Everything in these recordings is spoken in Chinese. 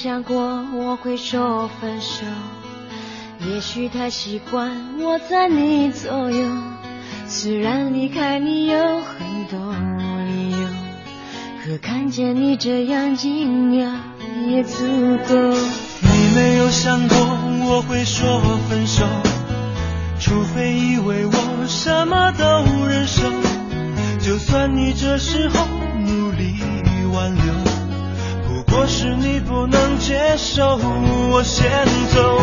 想过我会说分手，也许太习惯我在你左右。虽然离开你有很多理由，可看见你这样惊讶也足够。你没有想过我会说分手，除非以为我什么都忍受。就算你这时候若是你不能接受，我先走。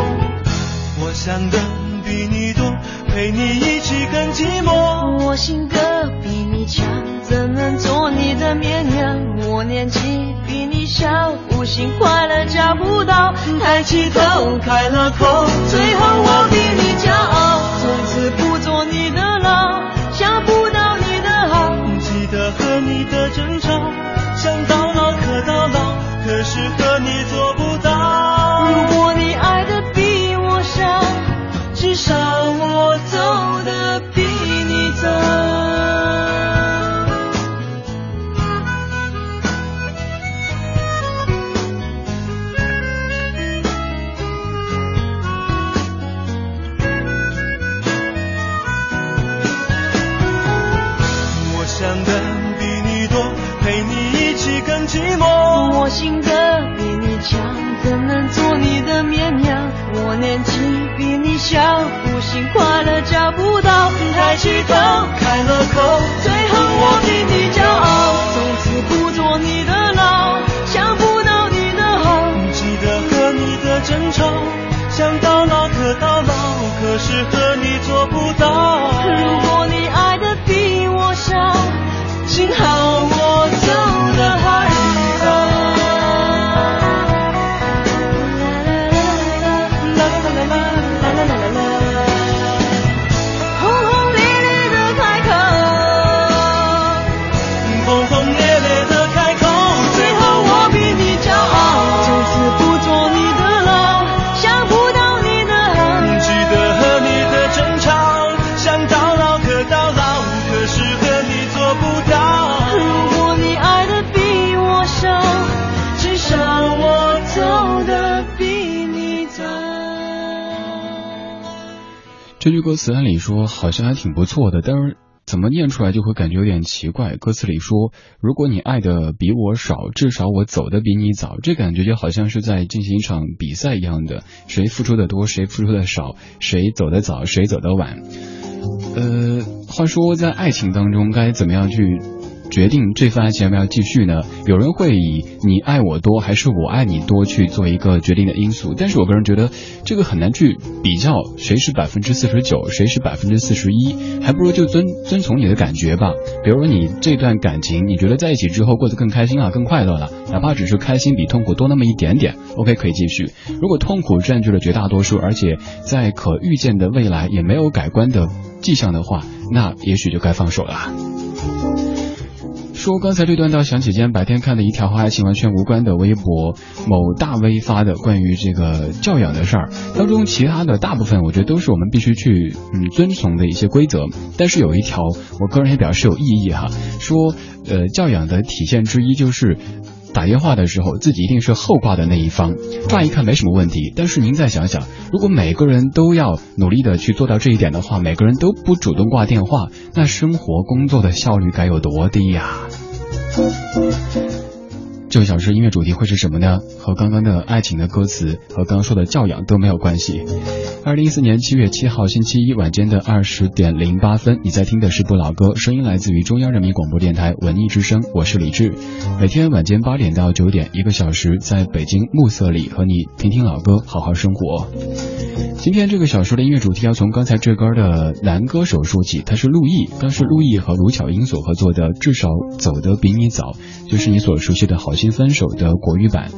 我想的比你多，陪你一起更寂寞。我性格比你强，怎能做你的绵羊？我年纪比你小，不信快乐找不到。抬起头，开了口，最后我比你骄傲。从此不做你的这句歌词按理说好像还挺不错的，但是怎么念出来就会感觉有点奇怪。歌词里说：“如果你爱的比我少，至少我走的比你早。”这感觉就好像是在进行一场比赛一样的，谁付出的多，谁付出的少，谁走的早，谁走的晚。呃，话说在爱情当中该怎么样去？决定这份爱情要不要继续呢？有人会以你爱我多还是我爱你多去做一个决定的因素，但是我个人觉得这个很难去比较谁是百分之四十九，谁是百分之四十一，还不如就遵遵从你的感觉吧。比如说你这段感情，你觉得在一起之后过得更开心啊，更快乐了，哪怕只是开心比痛苦多那么一点点，OK 可以继续。如果痛苦占据了绝大多数，而且在可预见的未来也没有改观的迹象的话，那也许就该放手了。说刚才这段，倒想起今天白天看的一条和爱情完全无关的微博，某大 V 发的关于这个教养的事儿。当中其他的大部分，我觉得都是我们必须去嗯遵从的一些规则。但是有一条，我个人也表示有异议哈。说呃教养的体现之一就是打电话的时候，自己一定是后挂的那一方。乍一看没什么问题，但是您再想想，如果每个人都要努力的去做到这一点的话，每个人都不主动挂电话，那生活工作的效率该有多低呀？这个小时音乐主题会是什么呢？和刚刚的爱情的歌词和刚刚说的教养都没有关系。二零一四年七月七号星期一晚间的二十点零八分，你在听的是不老歌，声音来自于中央人民广播电台文艺之声，我是李志。每天晚间八点到九点，一个小时，在北京暮色里和你听听老歌，好好生活。今天这个小说的音乐主题要从刚才这歌的男歌手说起，他是陆毅，刚是陆毅和卢巧音所合作的《至少走得比你早》，就是你所熟悉的好分手的国语版。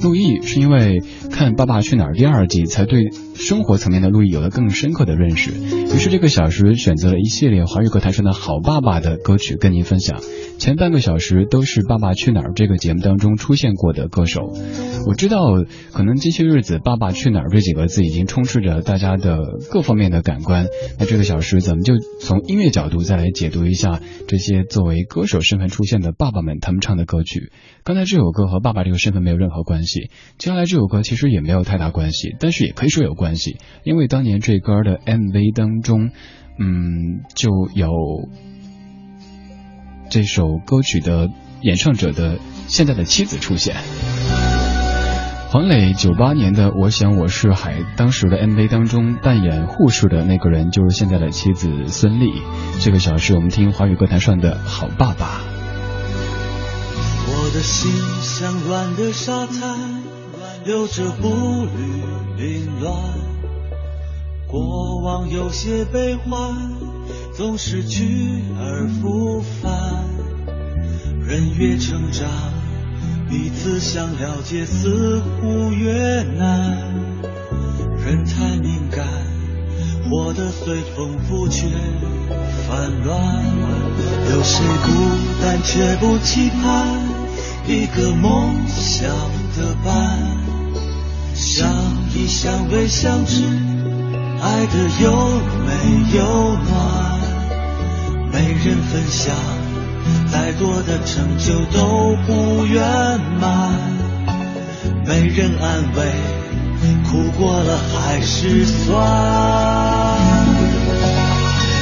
陆毅是因为看《爸爸去哪儿》第二季，才对生活层面的陆毅有了更深刻的认识，于是这个小时选择了一系列华语歌坛上的好爸爸的歌曲跟您分享。前半个小时都是《爸爸去哪儿》这个节目当中出现过的歌手。我知道，可能这些日子“爸爸去哪儿”这几个字已经充斥着大家的各方面的感官。那这个小时，咱们就从音乐角度再来解读一下这些作为歌手身份出现的爸爸们他们唱的歌曲。刚这首歌和爸爸这个身份没有任何关系，接下来这首歌其实也没有太大关系，但是也可以说有关系，因为当年这歌的 MV 当中，嗯，就有。这首歌曲的演唱者的现在的妻子出现，黄磊九八年的《我想我是海》当时的 MV 当中扮演护士的那个人就是现在的妻子孙俪。这个小时我们听华语歌坛上的好爸爸。我的心像乱的沙滩，有着步履凌乱，过往有些悲欢。总是去而复返，人越成长，彼此想了解似乎越难。人太敏感，活得随风浮却烦乱。有谁孤单却不期盼一个梦想的伴？相依相偎相知，爱的又美又暖。没人分享，再多的成就都不圆满。没人安慰，苦过了还是酸。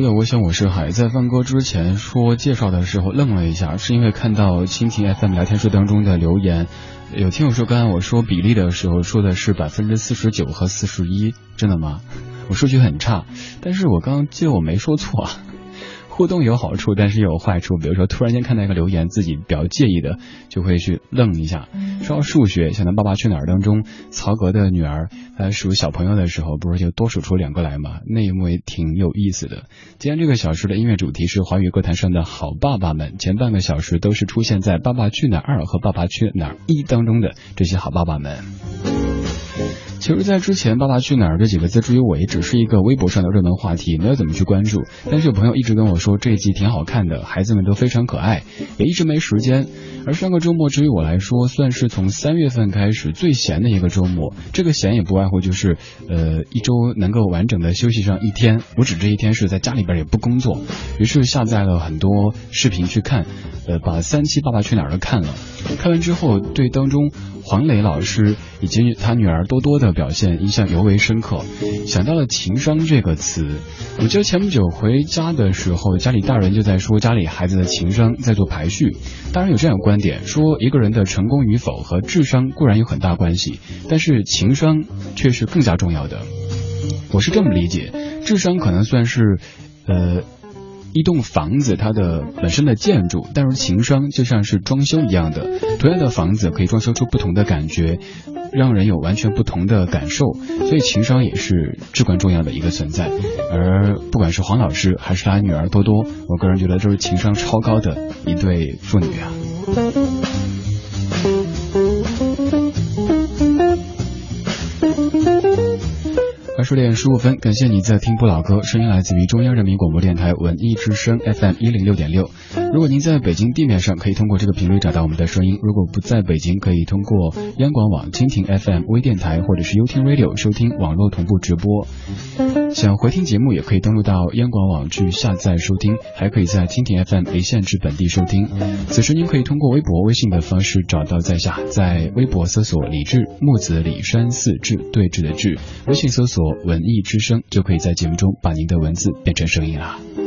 说的我想我是海，在放歌之前说介绍的时候愣了一下，是因为看到蜻蜓 FM 聊天室当中的留言，有听友说刚才我说比例的时候说的是百分之四十九和四十一，真的吗？我数据很差，但是我刚刚记得我没说错啊。互动有好处，但是也有坏处。比如说，突然间看到一个留言，自己比较介意的，就会去愣一下。说到数学，想到《爸爸去哪儿》当中，曹格的女儿呃数小朋友的时候，不是就多数出两个来吗？那一幕也挺有意思的。今天这个小时的音乐主题是华语歌坛上的好爸爸们，前半个小时都是出现在《爸爸去哪儿二》和《爸爸去哪儿一》当中的这些好爸爸们。其实，在之前“爸爸去哪儿”这几个字，至于我也只是一个微博上的热门话题，没有怎么去关注。但是有朋友一直跟我说这一季挺好看的，孩子们都非常可爱，也一直没时间。而上个周末，至于我来说，算是从三月份开始最闲的一个周末。这个闲也不外乎就是，呃，一周能够完整的休息上一天。我指这一天是在家里边也不工作，于是下载了很多视频去看，呃，把三期《爸爸去哪儿》都看了。看完之后，对当中。黄磊老师以及他女儿多多的表现印象尤为深刻，想到了情商这个词。我记得前不久回家的时候，家里大人就在说家里孩子的情商在做排序。当然有这样的观点，说一个人的成功与否和智商固然有很大关系，但是情商却是更加重要的。我是这么理解，智商可能算是，呃。一栋房子，它的本身的建筑，但是情商就像是装修一样的，同样的房子可以装修出不同的感觉，让人有完全不同的感受，所以情商也是至关重要的一个存在。而不管是黄老师还是他女儿多多，我个人觉得都是情商超高的一对父女啊。十点十五分，感谢你在听不老歌，声音来自于中央人民广播电台文艺之声 FM 一零六点六。如果您在北京地面上，可以通过这个频率找到我们的声音；如果不在北京，可以通过央广网、蜻蜓 FM 微电台或者是 YouTube Radio 收听网络同步直播。想回听节目，也可以登录到央广网去下载收听，还可以在蜻蜓 FM 离线至本地收听。此时您可以通过微博、微信的方式找到在下，在微博搜索李志木子李山四志对峙的志，微信搜索。文艺之声就可以在节目中把您的文字变成声音了。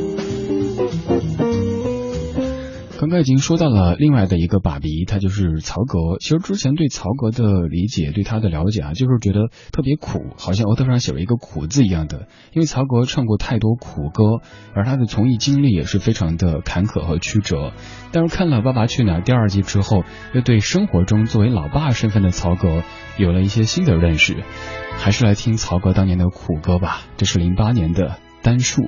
刚刚已经说到了另外的一个爸比，他就是曹格。其实之前对曹格的理解，对他的了解啊，就是觉得特别苦，好像额头上写了一个苦字一样的。因为曹格唱过太多苦歌，而他的从艺经历也是非常的坎坷和曲折。但是看了《爸爸去哪儿》第二季之后，又对生活中作为老爸身份的曹格有了一些新的认识。还是来听曹格当年的苦歌吧，这是零八年的《单数》。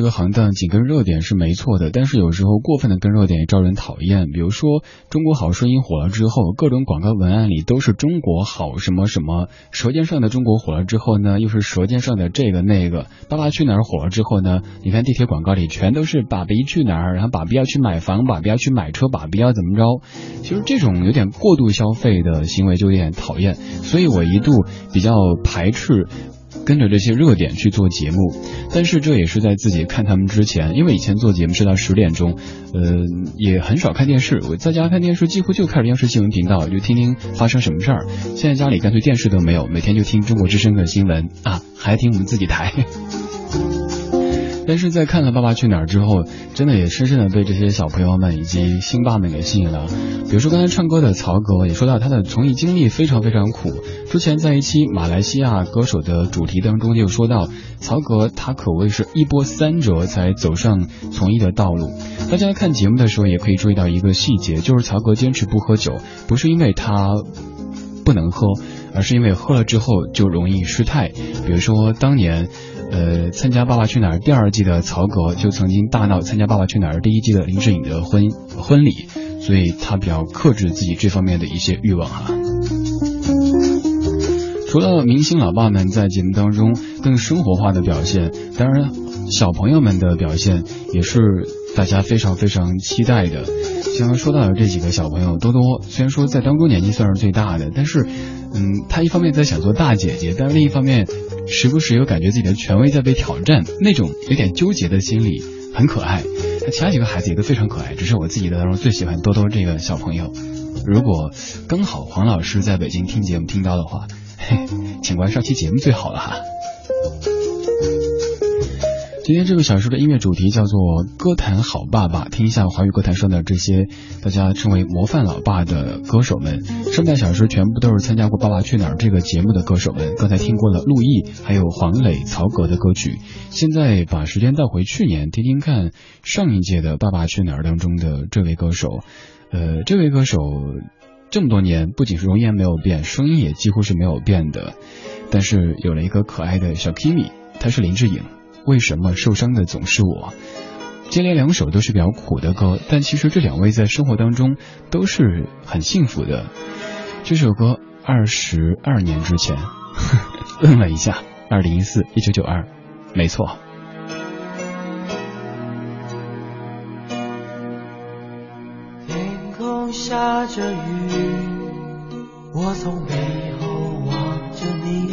这个行当，紧跟热点是没错的，但是有时候过分的跟热点也招人讨厌。比如说，《中国好声音》火了之后，各种广告文案里都是“中国好什么什么”；《舌尖上的中国》火了之后呢，又是“舌尖上的这个那个”；《爸爸去哪儿》火了之后呢，你看地铁广告里全都是“爸比去哪儿”，然后“爸比要去买房”，“爸比要去买车”，“爸比要怎么着”。其实这种有点过度消费的行为就有点讨厌，所以我一度比较排斥。跟着这些热点去做节目，但是这也是在自己看他们之前，因为以前做节目是到十点钟，呃，也很少看电视。我在家看电视几乎就看央视新闻频道，就听听发生什么事儿。现在家里干脆电视都没有，每天就听中国之声的新闻啊，还听我们自己台。但是在看了《爸爸去哪儿》之后，真的也深深的被这些小朋友们以及星爸们给吸引了。比如说刚才唱歌的曹格也说到他的从艺经历非常非常苦。之前在一期马来西亚歌手的主题当中就说到，曹格他可谓是一波三折才走上从艺的道路。大家看节目的时候也可以注意到一个细节，就是曹格坚持不喝酒，不是因为他不能喝，而是因为喝了之后就容易失态。比如说当年。呃，参加《爸爸去哪儿》第二季的曹格就曾经大闹参加《爸爸去哪儿》第一季的林志颖的婚婚礼，所以他比较克制自己这方面的一些欲望哈。除了明星老爸们在节目当中更生活化的表现，当然小朋友们的表现也是大家非常非常期待的。像说到的这几个小朋友，多多虽然说在当中年纪算是最大的，但是，嗯，她一方面在想做大姐姐，但是另一方面。时不时又感觉自己的权威在被挑战，那种有点纠结的心理很可爱。那其他几个孩子也都非常可爱，只是我自己的当中最喜欢多多这个小朋友。如果刚好黄老师在北京听节目听到的话，嘿，请关上期节目最好了哈。今天这个小说的音乐主题叫做《歌坛好爸爸》，听一下华语歌坛上的这些大家称为模范老爸的歌手们。上半小时全部都是参加过《爸爸去哪儿》这个节目的歌手们。刚才听过了陆毅，还有黄磊、曹格的歌曲。现在把时间倒回去年，听听看上一届的《爸爸去哪儿》当中的这位歌手。呃，这位歌手这么多年不仅是容颜没有变，声音也几乎是没有变的，但是有了一个可爱的小 Kimi，他是林志颖。为什么受伤的总是我？接连两首都是比较苦的歌，但其实这两位在生活当中都是很幸福的。这首歌二十二年之前，愣了一下，二零一四一九九二，没错。天空下着雨，我从背后望着你，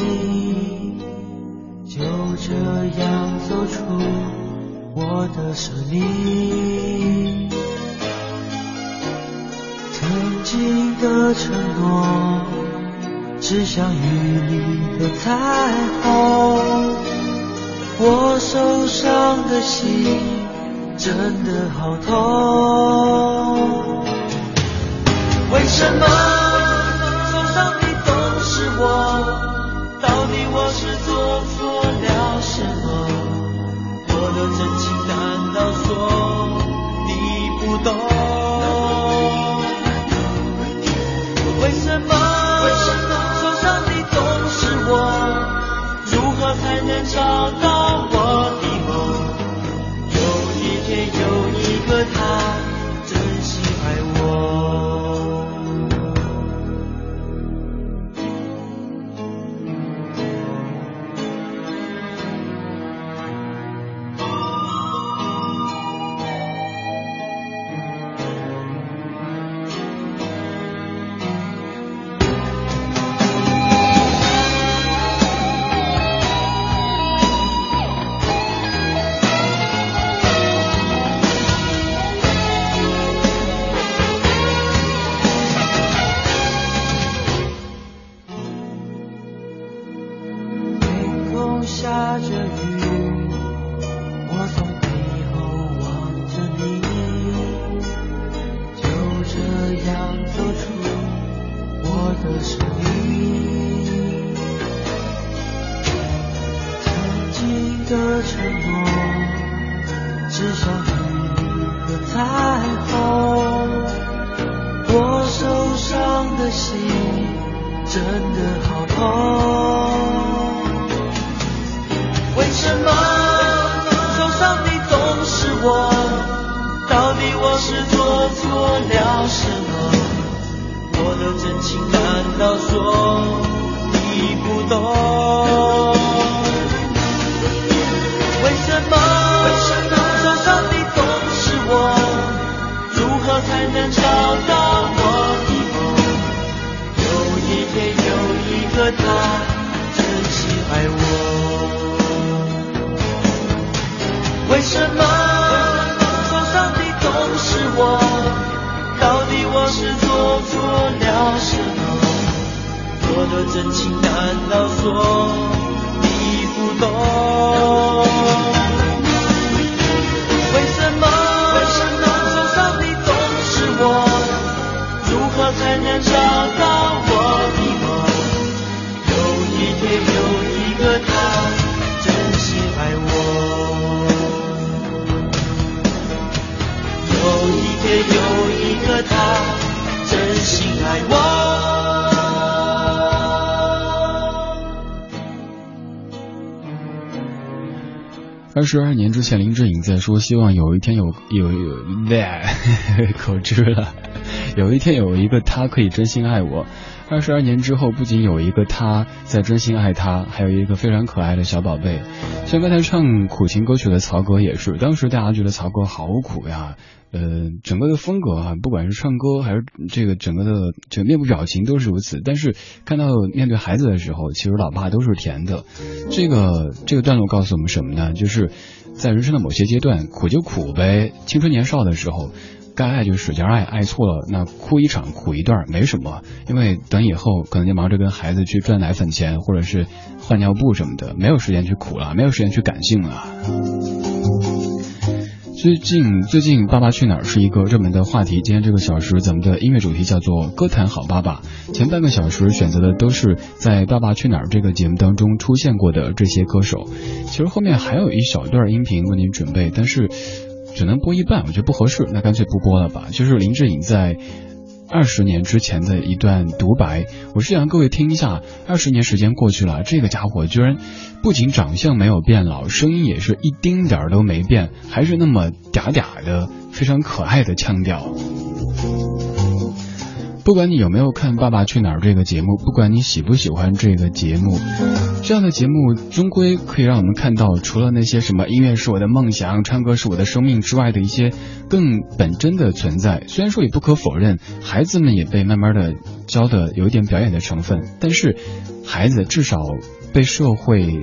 这样。走出我的生命，曾经的承诺，只想与你的彩虹。我受伤的心真的好痛，为什么受伤的都是我？到底我是做错了？的真情难道说你不懂？为什么受伤的总是我？如何才能找到何才能找到我的梦？有一天有一个他真心爱我。为什么受伤的总是我？到底我是做错了什么？我的真情难道说你不懂？二十二年之前，林志颖在说，希望有一天有有有，口吃了，有一天有一个他可以真心爱我。二十二年之后，不仅有一个他在真心爱他，还有一个非常可爱的小宝贝。像刚才唱苦情歌曲的曹格也是，当时大家觉得曹格好苦呀，呃，整个的风格啊，不管是唱歌还是这个整个的这个面部表情都是如此。但是看到面对孩子的时候，其实老爸都是甜的。这个这个段落告诉我们什么呢？就是在人生的某些阶段，苦就苦呗。青春年少的时候。该爱就使劲爱，爱错了那哭一场苦一段没什么，因为等以后可能就忙着跟孩子去赚奶粉钱，或者是换尿布什么的，没有时间去苦了，没有时间去感性了。最近最近《爸爸去哪儿》是一个热门的话题。今天这个小时咱们的音乐主题叫做“歌坛好爸爸”。前半个小时选择的都是在《爸爸去哪儿》这个节目当中出现过的这些歌手。其实后面还有一小段音频为您准备，但是。只能播一半，我觉得不合适，那干脆不播了吧。就是林志颖在二十年之前的一段独白，我是想各位听一下。二十年时间过去了，这个家伙居然不仅长相没有变老，声音也是一丁点儿都没变，还是那么嗲嗲的，非常可爱的腔调。不管你有没有看《爸爸去哪儿》这个节目，不管你喜不喜欢这个节目，这样的节目终归可以让我们看到，除了那些什么音乐是我的梦想、唱歌是我的生命之外的一些更本真的存在。虽然说也不可否认，孩子们也被慢慢的教的有一点表演的成分，但是孩子至少被社会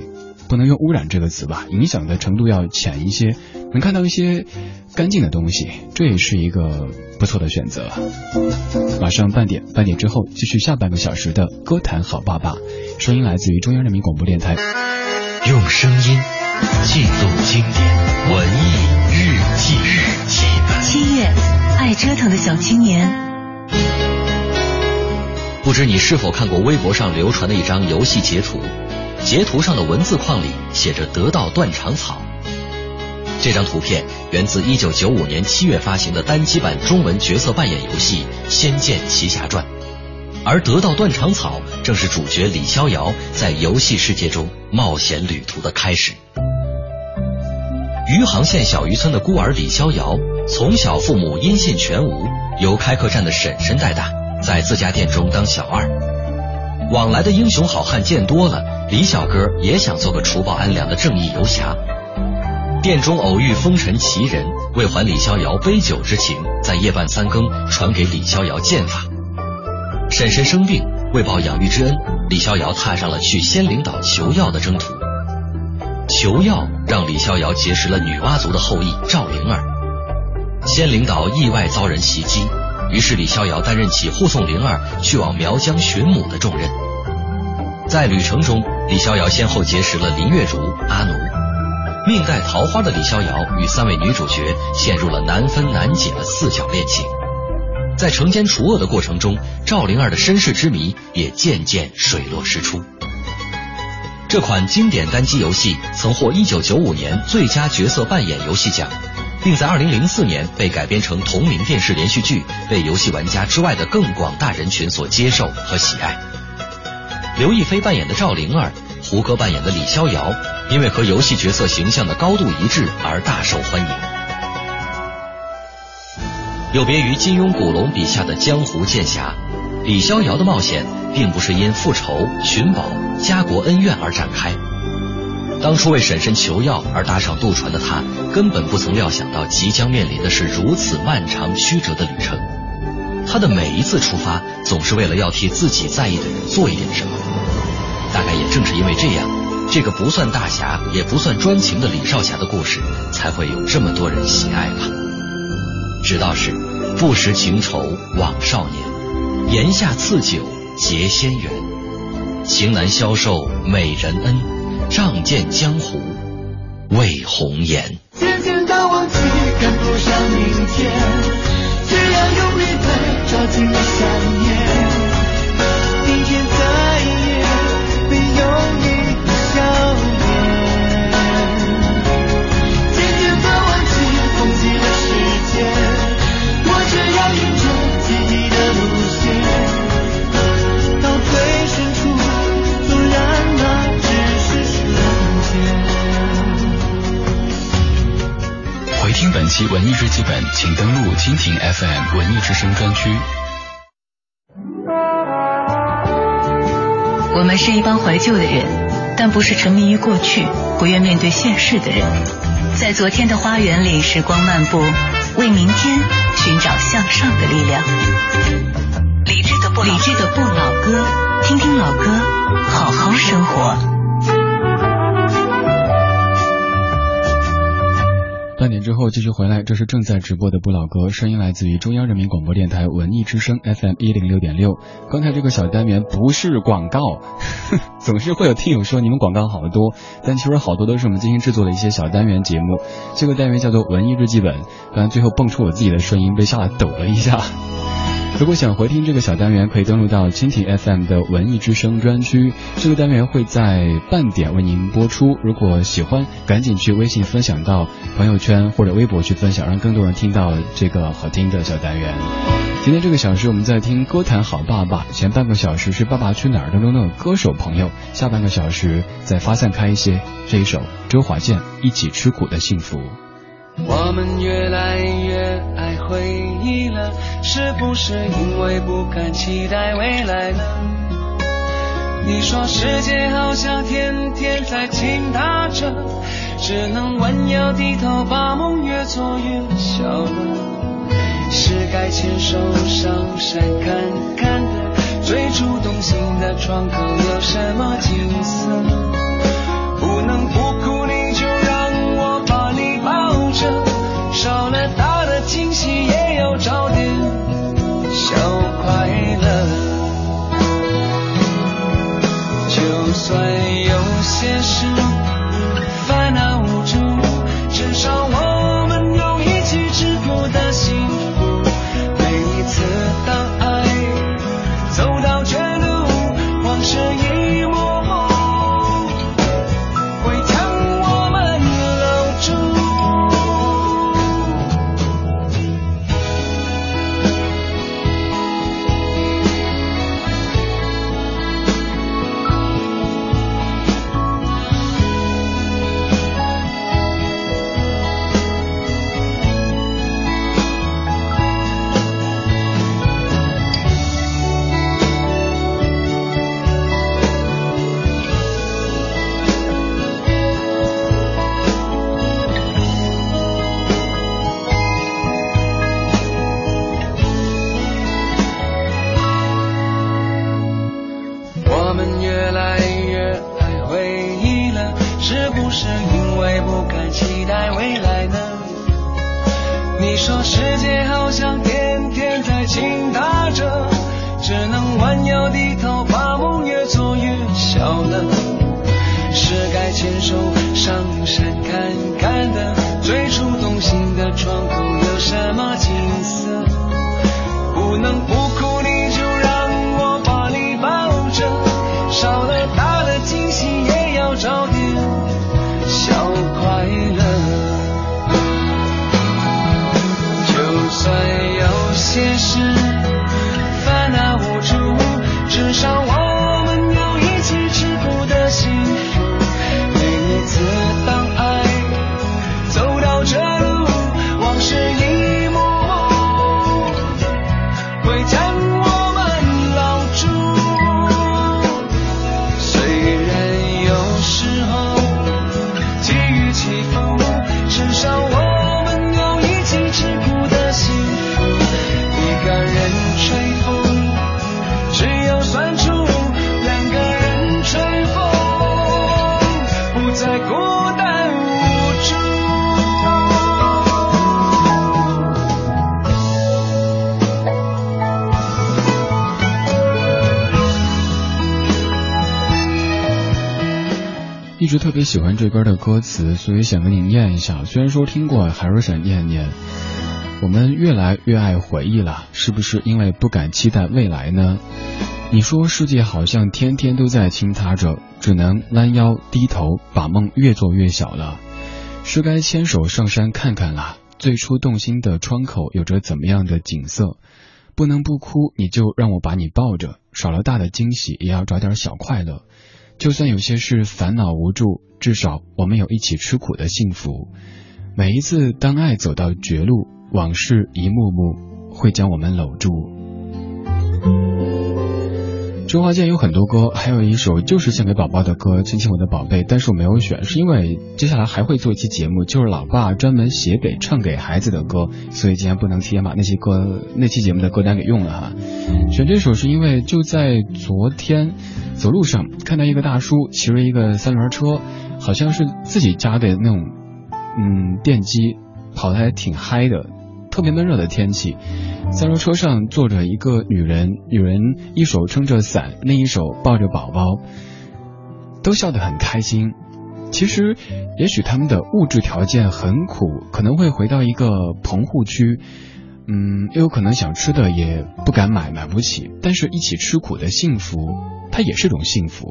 不能用污染这个词吧，影响的程度要浅一些，能看到一些干净的东西，这也是一个不错的选择。马上半点，半点之后继续下半个小时的歌坛好爸爸，声音来自于中央人民广播电台。用声音记录经典文艺日记日记本。七月，爱折腾的小青年。不知你是否看过微博上流传的一张游戏截图？截图上的文字框里写着“得到断肠草”。这张图片源自1995年7月发行的单机版中文角色扮演游戏《仙剑奇侠传》，而得到断肠草正是主角李逍遥在游戏世界中冒险旅途的开始。余杭县小渔村的孤儿李逍遥，从小父母音信全无，由开客栈的婶婶带大，在自家店中当小二。往来的英雄好汉见多了，李小哥也想做个除暴安良的正义游侠。店中偶遇风尘奇人，为还李逍遥杯酒之情，在夜半三更传给李逍遥剑法。婶婶生病，为报养育之恩，李逍遥踏上了去仙灵岛求药的征途。求药让李逍遥结识了女娲族的后裔赵灵儿。仙灵岛意外遭人袭击，于是李逍遥担任起护送灵儿去往苗疆寻母的重任。在旅程中，李逍遥先后结识了林月如、阿奴。命带桃花的李逍遥与三位女主角陷入了难分难解的四角恋情，在惩奸除恶的过程中，赵灵儿的身世之谜也渐渐水落石出。这款经典单机游戏曾获1995年最佳角色扮演游戏奖，并在2004年被改编成同名电视连续剧，被游戏玩家之外的更广大人群所接受和喜爱。刘亦菲扮演的赵灵儿，胡歌扮演的李逍遥，因为和游戏角色形象的高度一致而大受欢迎。有别于金庸、古龙笔下的江湖剑侠，李逍遥的冒险并不是因复仇、寻宝、家国恩怨而展开。当初为婶婶求药而搭上渡船的他，根本不曾料想到即将面临的是如此漫长曲折的旅程。他的每一次出发，总是为了要替自己在意的人做一点什么。大概也正是因为这样，这个不算大侠也不算专情的李少侠的故事，才会有这么多人喜爱吧。直到是不识情愁枉少年，檐下赐酒结仙缘，情难消受美人恩，仗剑江湖为红颜。渐渐的忘记，赶不上明天，只要用力被抓紧了想念。明天再也没有你听本期文艺日记本，请登录蜻蜓 FM 文艺之声专区。我们是一帮怀旧的人，但不是沉迷于过去、不愿面对现实的人。在昨天的花园里，时光漫步，为明天寻找向上的力量。理智的不理智的不后继续回来，这是正在直播的不老歌，声音来自于中央人民广播电台文艺之声 FM 一零六点六。刚才这个小单元不是广告，总是会有听友说你们广告好多，但其实好多都是我们精心制作的一些小单元节目。这个单元叫做文艺日记本，刚才最后蹦出我自己的声音，被吓得抖了一下。如果想回听这个小单元，可以登录到蜻蜓 FM 的文艺之声专区。这个单元会在半点为您播出。如果喜欢，赶紧去微信分享到朋友圈或者微博去分享，让更多人听到这个好听的小单元。今天这个小时我们在听歌坛好爸爸，前半个小时是《爸爸去哪儿》当中的歌手朋友，下半个小时再发散开一些，这一首周华健《一起吃苦的幸福》。我们越来越爱回忆了，是不是因为不敢期待未来了？你说世界好像天天在倾塌着，只能弯腰低头，把梦越做越小了。是该牵手上山看看的，最初动心的窗口有什么景色？不能不哭，算有些事特别喜欢这歌的歌词，所以想跟你念一下。虽然说听过，还是想念念。我们越来越爱回忆了，是不是因为不敢期待未来呢？你说世界好像天天都在倾塌着，只能弯腰低头，把梦越做越小了。是该牵手上山看看了，最初动心的窗口有着怎么样的景色？不能不哭，你就让我把你抱着，少了大的惊喜，也要找点小快乐。就算有些事烦恼无助，至少我们有一起吃苦的幸福。每一次当爱走到绝路，往事一幕幕会将我们搂住。周华健有很多歌，还有一首就是献给宝宝的歌《亲亲我的宝贝》，但是我没有选，是因为接下来还会做一期节目，就是老爸专门写给唱给孩子的歌，所以今天不能提前把那些歌那期节目的歌单给用了哈。选这首是因为就在昨天。走路上看到一个大叔骑着一个三轮车，好像是自己家的那种，嗯，电机，跑的还挺嗨的。特别闷热的天气，三轮车上坐着一个女人，女人一手撑着伞，另一手抱着宝宝，都笑得很开心。其实，也许他们的物质条件很苦，可能会回到一个棚户区。嗯，又有可能想吃的也不敢买，买不起。但是一起吃苦的幸福，它也是种幸福。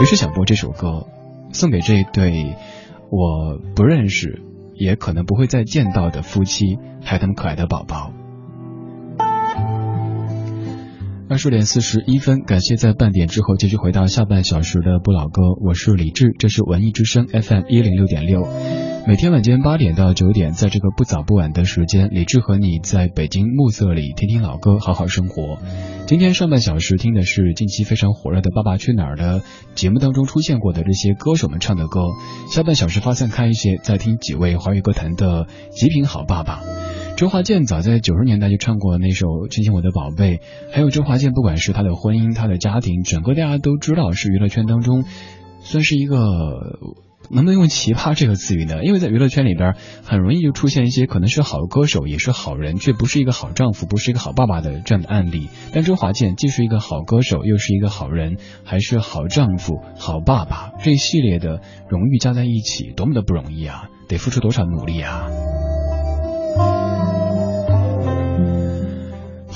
于是想播这首歌，送给这一对我不认识，也可能不会再见到的夫妻，还有他们可爱的宝宝。二十点四十一分，感谢在半点之后继续回到下半小时的不老歌，我是李志，这是文艺之声 FM 一零六点六。每天晚间八点到九点，在这个不早不晚的时间，李志和你在北京暮色里听听老歌，好好生活。今天上半小时听的是近期非常火热的《爸爸去哪儿》的节目当中出现过的这些歌手们唱的歌。下半小时发散开一些，在听几位华语歌坛的极品好爸爸。周华健早在九十年代就唱过那首《亲亲我的宝贝》，还有周华健不管是他的婚姻、他的家庭，整个大家都知道是娱乐圈当中算是一个。能不能用奇葩这个词语呢？因为在娱乐圈里边，很容易就出现一些可能是好歌手，也是好人，却不是一个好丈夫，不是一个好爸爸的这样的案例。但周华健既是一个好歌手，又是一个好人，还是好丈夫、好爸爸，这一系列的荣誉加在一起，多么的不容易啊！得付出多少努力啊！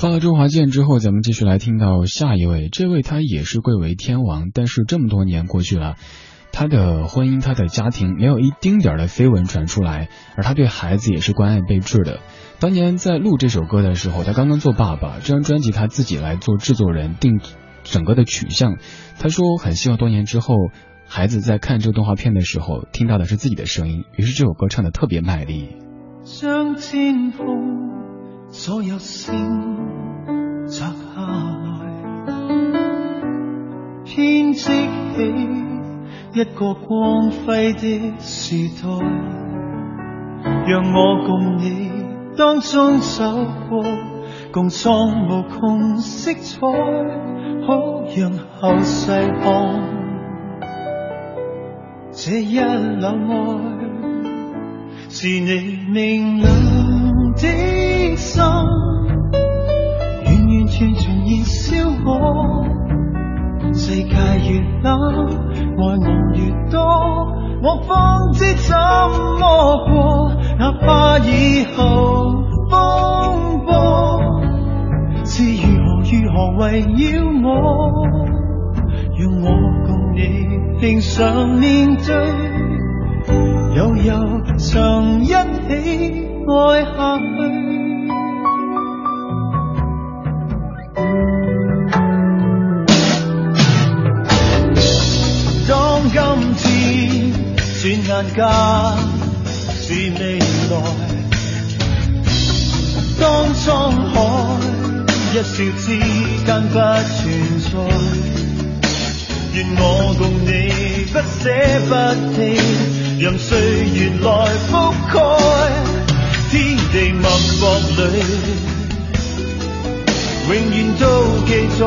到了周华健之后，咱们继续来听到下一位，这位他也是贵为天王，但是这么多年过去了。他的婚姻，他的家庭没有一丁点的绯闻传出来，而他对孩子也是关爱备至的。当年在录这首歌的时候，他刚刚做爸爸，这张专辑他自己来做制作人，定整个的取向。他说很希望多年之后，孩子在看这个动画片的时候，听到的是自己的声音。于是这首歌唱的特别卖力。将天空所有星摘下来，编织起。一个光辉的时代，让我共你当中走过，共创无穷色彩，好让后世看这一缕爱，是你明亮的心，完完全全燃烧我。世界越冷，爱我越多，我方知怎么过。哪怕以后风波是如何如何围绕我，让我共你拼上面对，悠悠长曾一起爱下去。转眼间是未来，当沧海一笑之间不存在，愿我共你不舍不弃，让岁月来覆盖天地脈搏里，永远都记载，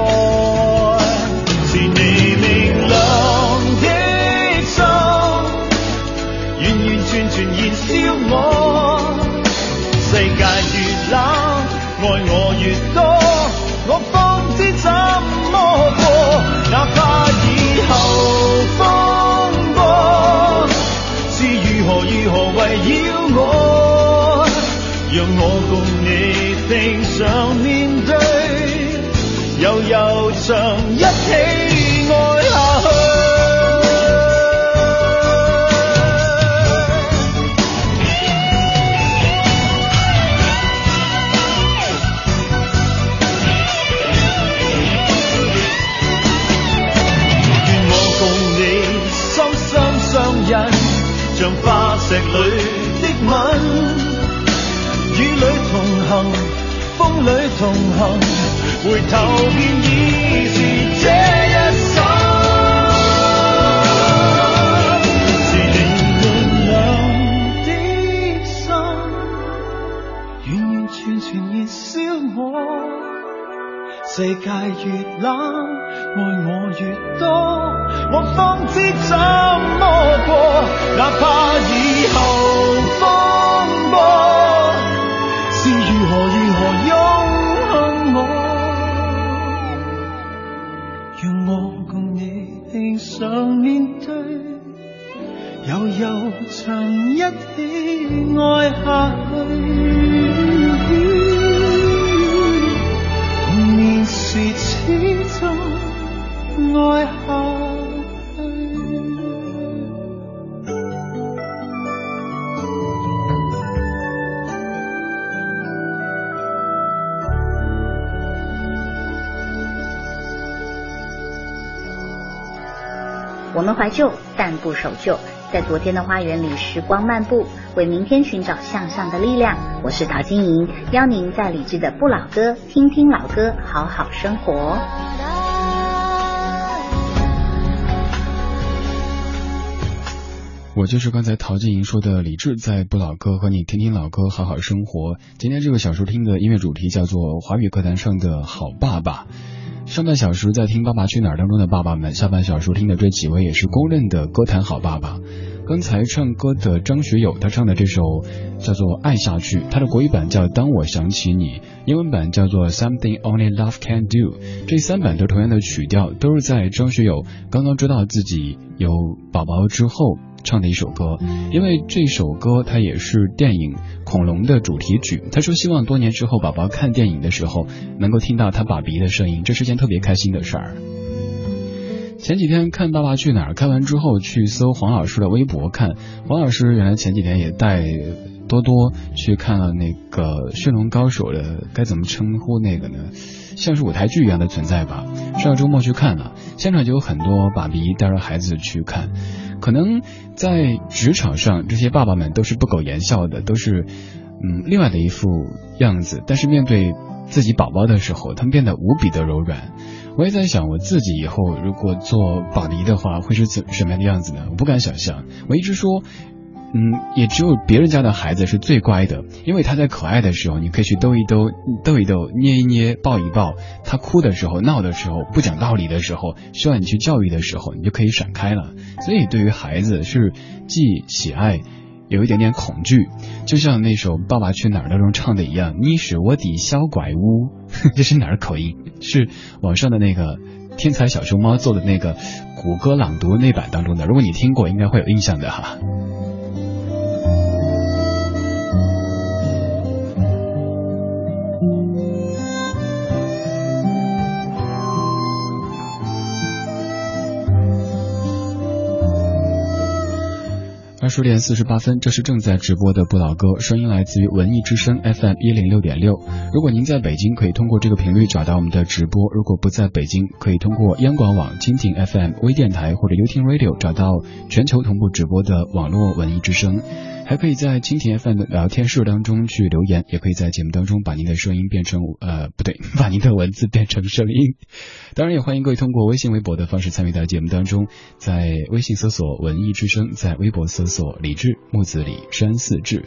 是你明亮的心，完完全全燃烧我。世界越冷，爱我越多，我方知怎么过，哪怕以后风波是如何如何围绕我，让我共你拼上面对，悠悠長一起爱下去。愿我共你心心相印，像化石里行，風里同行，回頭便已是這一生。是你暖亮的心，完完全全燃燒我。世界越冷，愛我越多，我方知怎麼過。哪怕以後風波悠悠長一起愛下去。童年時始終愛下我们怀旧，但不守旧。在昨天的花园里，时光漫步，为明天寻找向上的力量。我是陶晶莹，邀您在理智的不老歌，听听老歌，好好生活。我就是刚才陶晶莹说的李志，在不老歌和你听听老歌，好好生活。今天这个小时听的音乐主题叫做华语歌坛上的好爸爸。上半小时在听《爸爸去哪儿》当中的爸爸们，下半小时听的这几位也是公认的歌坛好爸爸。刚才唱歌的张学友，他唱的这首叫做《爱下去》，他的国语版叫《当我想起你》，英文版叫做《Something Only Love Can Do》。这三版都同样的曲调，都是在张学友刚刚知道自己有宝宝之后。唱的一首歌，因为这首歌它也是电影《恐龙》的主题曲。他说希望多年之后宝宝看电影的时候能够听到他爸比的声音，这是件特别开心的事儿。前几天看《爸爸去哪儿》，看完之后去搜黄老师的微博看，黄老师原来前几天也带多多去看了那个《驯龙高手》的，该怎么称呼那个呢？像是舞台剧一样的存在吧。上周末去看了，现场就有很多爸比带着孩子去看。可能在职场上，这些爸爸们都是不苟言笑的，都是嗯另外的一副样子。但是面对自己宝宝的时候，他们变得无比的柔软。我也在想，我自己以后如果做爸比的话，会是怎什么样的样子呢？我不敢想象。我一直说。嗯，也只有别人家的孩子是最乖的，因为他在可爱的时候，你可以去逗一逗、逗一逗、捏一捏、抱一抱；他哭的时候、闹的时候、不讲道理的时候，需要你去教育的时候，你就可以闪开了。所以，对于孩子是既喜爱，有一点点恐惧，就像那首《爸爸去哪儿》当中唱的一样：“你是我的小怪物。”这是哪儿口音？是网上的那个天才小熊猫做的那个谷歌朗读那版当中的。如果你听过，应该会有印象的哈。二十点四十八分，这是正在直播的不老歌，声音来自于文艺之声 FM 一零六点六。如果您在北京，可以通过这个频率找到我们的直播；如果不在北京，可以通过央广网、蜻蜓 FM、微电台或者 youtu Radio 找到全球同步直播的网络文艺之声。还可以在蜻蜓 FM 的聊天室当中去留言，也可以在节目当中把您的声音变成呃不对，把您的文字变成声音。当然也欢迎各位通过微信、微博的方式参与到节目当中，在微信搜索“文艺之声”，在微博搜索“李志木子李山四志”。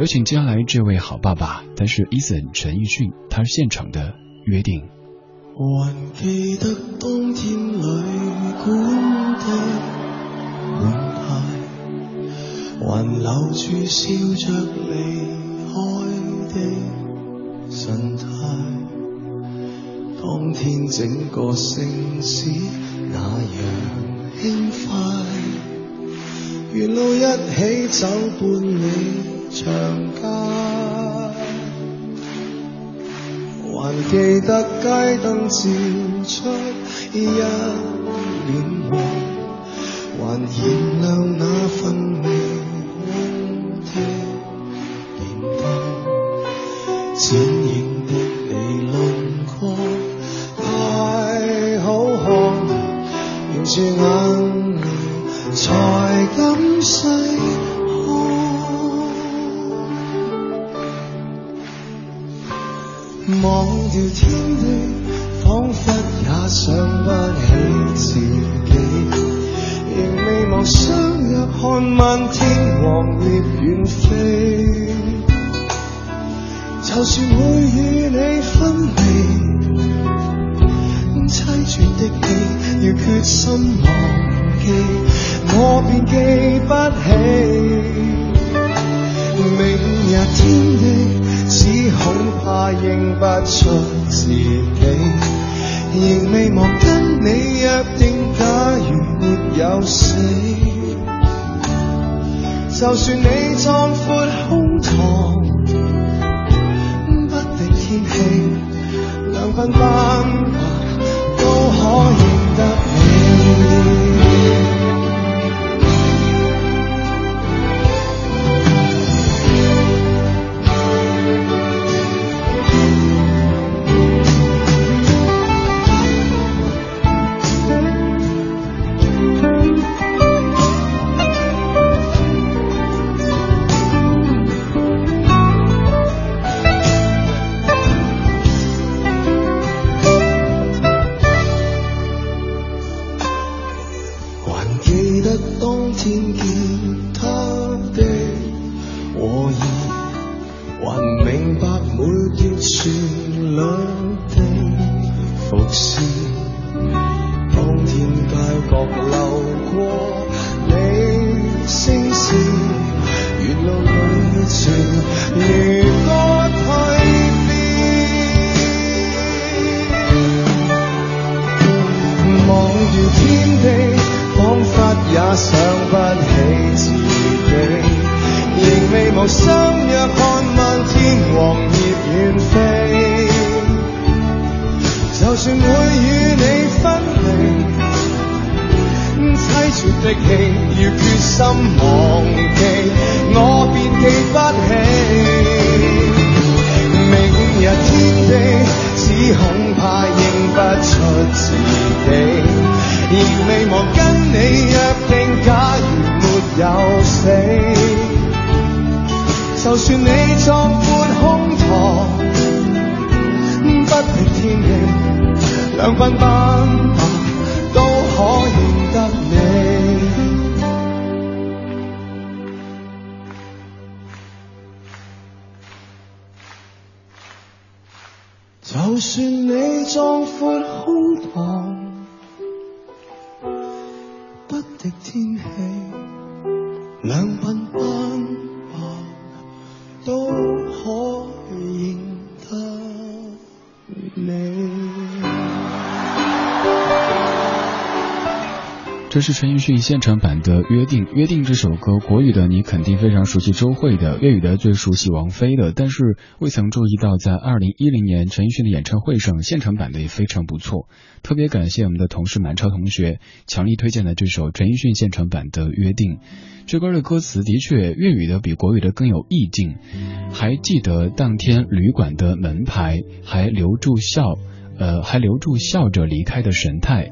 有请接下来这位好爸爸，他是 Eason 陈奕迅，他是现场的约定。还记得当天旅馆的，还留住笑着离开的神态。当天整个城市那样轻快，沿路一起走伴你。长街，还记得街灯照出一脸黄，还燃亮那份住眼泪才敢细看。忘掉天地，仿佛也想不起自己，仍未忘相约看漫天黄叶远飞。就算会与你分离，凄绝的戏要决心忘记，我便记不起。明日天地。只恐怕认不出自己，仍未忘跟你约定。假如没有死，就算你壮阔胸膛，不敌天气，两鬓斑就算你壮阔胸膛不敌天气。是陈奕迅现场版的《约定》。《约定》这首歌，国语的你肯定非常熟悉周蕙的，粤语的最熟悉王菲的，但是未曾注意到，在二零一零年陈奕迅的演唱会上，现场版的也非常不错。特别感谢我们的同事满超同学强力推荐的这首陈奕迅现场版的《约定》。这歌的歌词的确粤语的比国语的更有意境。还记得当天旅馆的门牌，还留住笑。呃，还留住笑着离开的神态。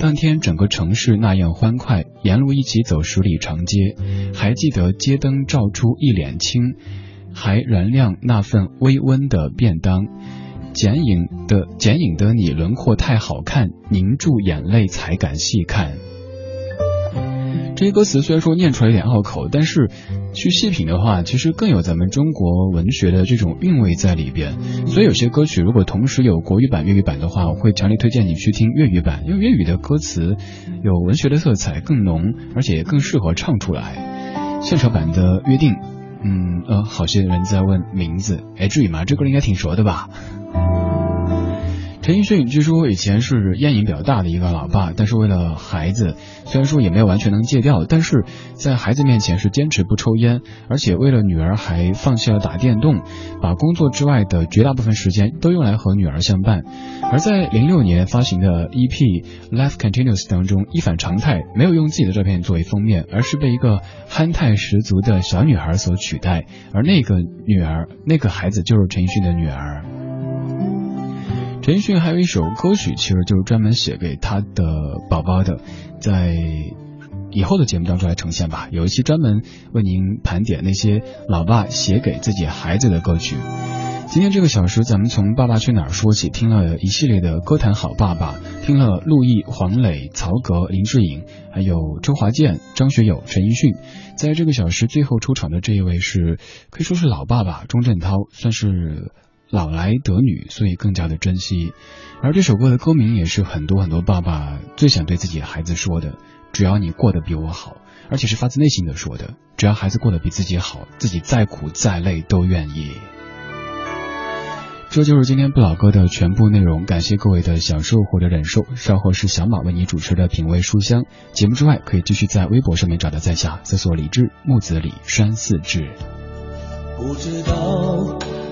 当天整个城市那样欢快，沿路一起走十里长街，还记得街灯照出一脸青，还燃亮那份微温的便当。剪影的剪影的你轮廓太好看，凝住眼泪才敢细看。这些歌词虽然说念出来有点拗口，但是去细品的话，其实更有咱们中国文学的这种韵味在里边。所以有些歌曲如果同时有国语版、粤语版的话，我会强烈推荐你去听粤语版，因为粤语的歌词有文学的色彩更浓，而且更适合唱出来。现场版的约定，嗯呃，好些人在问名字，哎，至于吗？这歌应该挺熟的吧？陈奕迅据说以前是烟瘾比较大的一个老爸，但是为了孩子，虽然说也没有完全能戒掉，但是在孩子面前是坚持不抽烟，而且为了女儿还放弃了打电动，把工作之外的绝大部分时间都用来和女儿相伴。而在零六年发行的 EP《Life Continues》当中，一反常态，没有用自己的照片作为封面，而是被一个憨态十足的小女孩所取代，而那个女儿，那个孩子就是陈奕迅的女儿。陈奕迅还有一首歌曲，其实就是专门写给他的宝宝的，在以后的节目当中来呈现吧。有一期专门为您盘点那些老爸写给自己孩子的歌曲。今天这个小时，咱们从《爸爸去哪儿》说起，听了一系列的歌坛好爸爸，听了陆毅、黄磊、曹格、林志颖，还有周华健、张学友、陈奕迅。在这个小时最后出场的这一位是可以说是老爸爸钟镇涛，算是。老来得女，所以更加的珍惜。而这首歌的歌名也是很多很多爸爸最想对自己孩子说的：只要你过得比我好，而且是发自内心的说的。只要孩子过得比自己好，自己再苦再累都愿意。这就是今天不老歌的全部内容，感谢各位的享受或者忍受。稍后是小马为你主持的品味书香节目之外，可以继续在微博上面找到在下搜索李志木子李山寺志。不知道。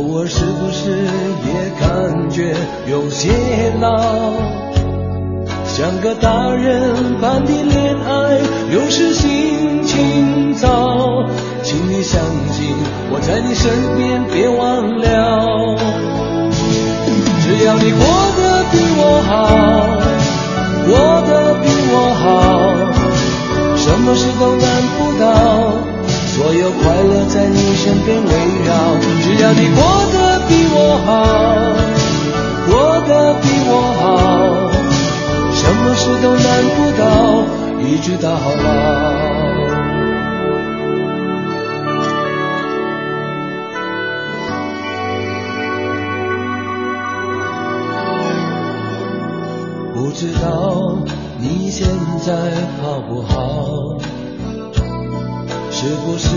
偶尔是不是也感觉有些老？像个大人般的恋爱，有时心情糟。请你相信我在你身边，别忘了。只要你过得比我好，过得比我好，什么事都难不倒。所有快乐在你身边围绕，只要你过得比我好，过得比我好，什么事都难不倒，一直到老。不知道你现在好不好？是不是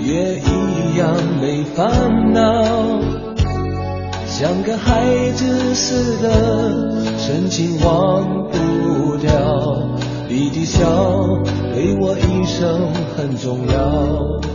也一样没烦恼？像个孩子似的神情忘不掉，你的笑对我一生很重要。